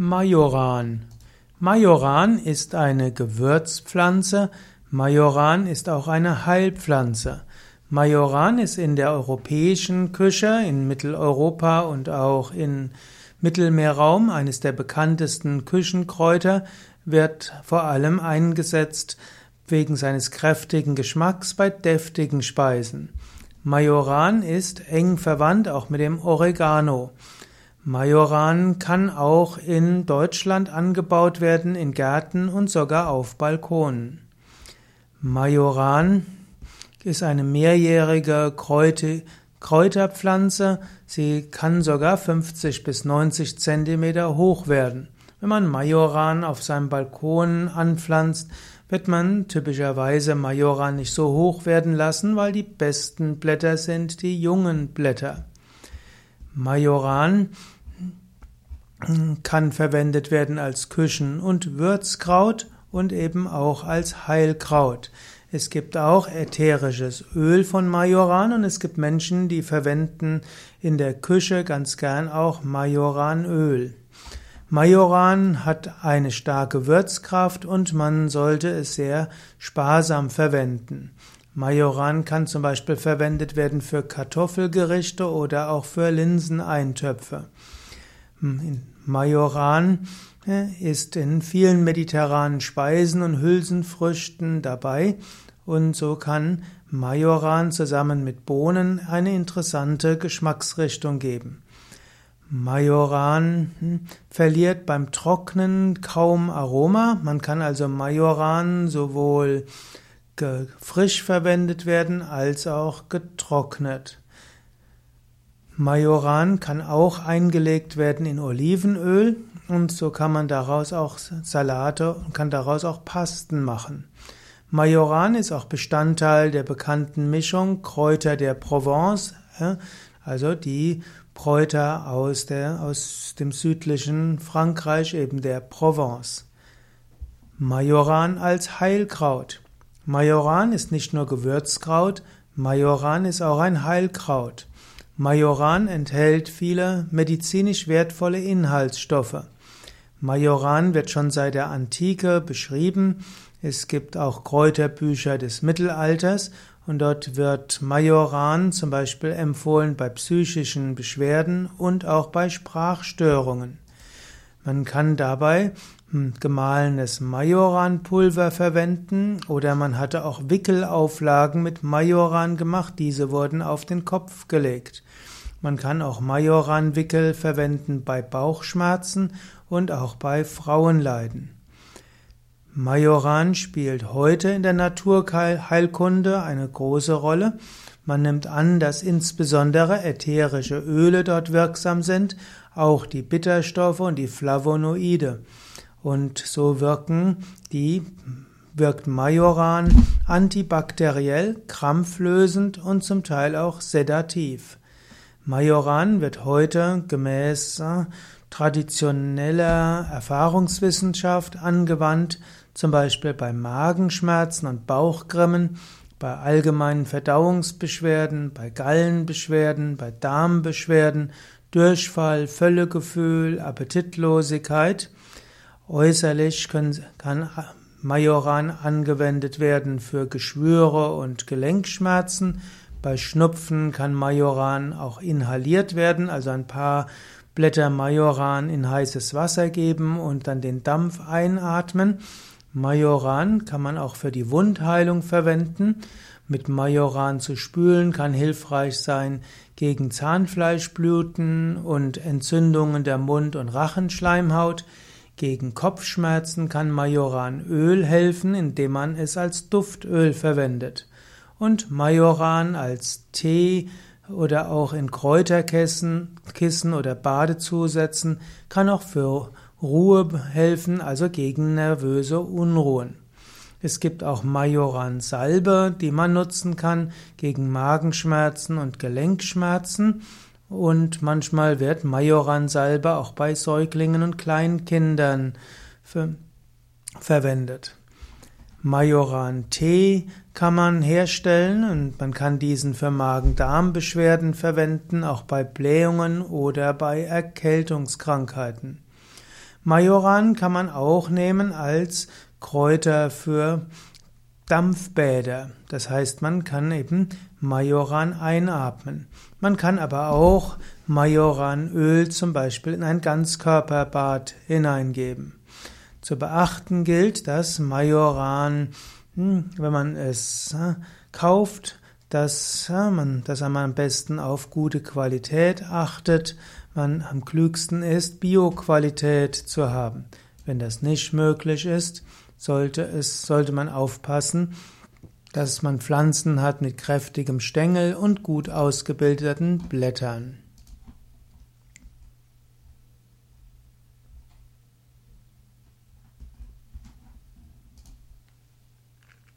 Majoran. Majoran ist eine Gewürzpflanze. Majoran ist auch eine Heilpflanze. Majoran ist in der europäischen Küche, in Mitteleuropa und auch im Mittelmeerraum eines der bekanntesten Küchenkräuter, wird vor allem eingesetzt wegen seines kräftigen Geschmacks bei deftigen Speisen. Majoran ist eng verwandt auch mit dem Oregano. Majoran kann auch in Deutschland angebaut werden, in Gärten und sogar auf Balkonen. Majoran ist eine mehrjährige Kräuterpflanze. Sie kann sogar 50 bis 90 Zentimeter hoch werden. Wenn man Majoran auf seinem Balkon anpflanzt, wird man typischerweise Majoran nicht so hoch werden lassen, weil die besten Blätter sind die jungen Blätter. Majoran kann verwendet werden als Küchen- und Würzkraut und eben auch als Heilkraut. Es gibt auch ätherisches Öl von Majoran und es gibt Menschen, die verwenden in der Küche ganz gern auch Majoranöl. Majoran hat eine starke Würzkraft und man sollte es sehr sparsam verwenden. Majoran kann zum Beispiel verwendet werden für Kartoffelgerichte oder auch für Linseneintöpfe. Hm, Majoran ist in vielen mediterranen Speisen und Hülsenfrüchten dabei und so kann Majoran zusammen mit Bohnen eine interessante Geschmacksrichtung geben. Majoran hm, verliert beim Trocknen kaum Aroma. Man kann also Majoran sowohl frisch verwendet werden als auch getrocknet. Majoran kann auch eingelegt werden in Olivenöl und so kann man daraus auch Salate und kann daraus auch Pasten machen. Majoran ist auch Bestandteil der bekannten Mischung Kräuter der Provence, also die Kräuter aus, der, aus dem südlichen Frankreich, eben der Provence. Majoran als Heilkraut. Majoran ist nicht nur Gewürzkraut, Majoran ist auch ein Heilkraut. Majoran enthält viele medizinisch wertvolle Inhaltsstoffe. Majoran wird schon seit der Antike beschrieben. Es gibt auch Kräuterbücher des Mittelalters und dort wird Majoran zum Beispiel empfohlen bei psychischen Beschwerden und auch bei Sprachstörungen. Man kann dabei hm, gemahlenes Majoranpulver verwenden oder man hatte auch Wickelauflagen mit Majoran gemacht, diese wurden auf den Kopf gelegt. Man kann auch Majoranwickel verwenden bei Bauchschmerzen und auch bei Frauenleiden. Majoran spielt heute in der Naturheilkunde eine große Rolle. Man nimmt an, dass insbesondere ätherische Öle dort wirksam sind, auch die Bitterstoffe und die Flavonoide. Und so wirken die wirkt Majoran antibakteriell, krampflösend und zum Teil auch sedativ. Majoran wird heute gemäß äh, traditioneller Erfahrungswissenschaft angewandt, zum Beispiel bei Magenschmerzen und Bauchgrimmen, bei allgemeinen Verdauungsbeschwerden, bei Gallenbeschwerden, bei Darmbeschwerden, Durchfall, Völlegefühl, Appetitlosigkeit. Äußerlich können, kann Majoran angewendet werden für Geschwüre und Gelenkschmerzen. Bei Schnupfen kann Majoran auch inhaliert werden, also ein paar Blätter Majoran in heißes Wasser geben und dann den Dampf einatmen. Majoran kann man auch für die Wundheilung verwenden. Mit Majoran zu spülen kann hilfreich sein gegen Zahnfleischbluten und Entzündungen der Mund- und Rachenschleimhaut. Gegen Kopfschmerzen kann Majoranöl helfen, indem man es als Duftöl verwendet. Und Majoran als Tee oder auch in Kräuterkissen Kissen oder Badezusätzen kann auch für Ruhe helfen, also gegen nervöse Unruhen. Es gibt auch Majoran-Salbe, die man nutzen kann gegen Magenschmerzen und Gelenkschmerzen. Und manchmal wird Majoran-Salbe auch bei Säuglingen und Kleinkindern verwendet. Majoran-Tee kann man herstellen und man kann diesen für Magen-Darm-Beschwerden verwenden, auch bei Blähungen oder bei Erkältungskrankheiten. Majoran kann man auch nehmen als Kräuter für Dampfbäder. Das heißt, man kann eben Majoran einatmen. Man kann aber auch Majoranöl zum Beispiel in ein Ganzkörperbad hineingeben. Zu beachten gilt, dass Majoran, hm, wenn man es äh, kauft, dass man, dass man am besten auf gute Qualität achtet, man am klügsten ist, Bioqualität zu haben. Wenn das nicht möglich ist, sollte es, sollte man aufpassen, dass man Pflanzen hat mit kräftigem Stängel und gut ausgebildeten Blättern.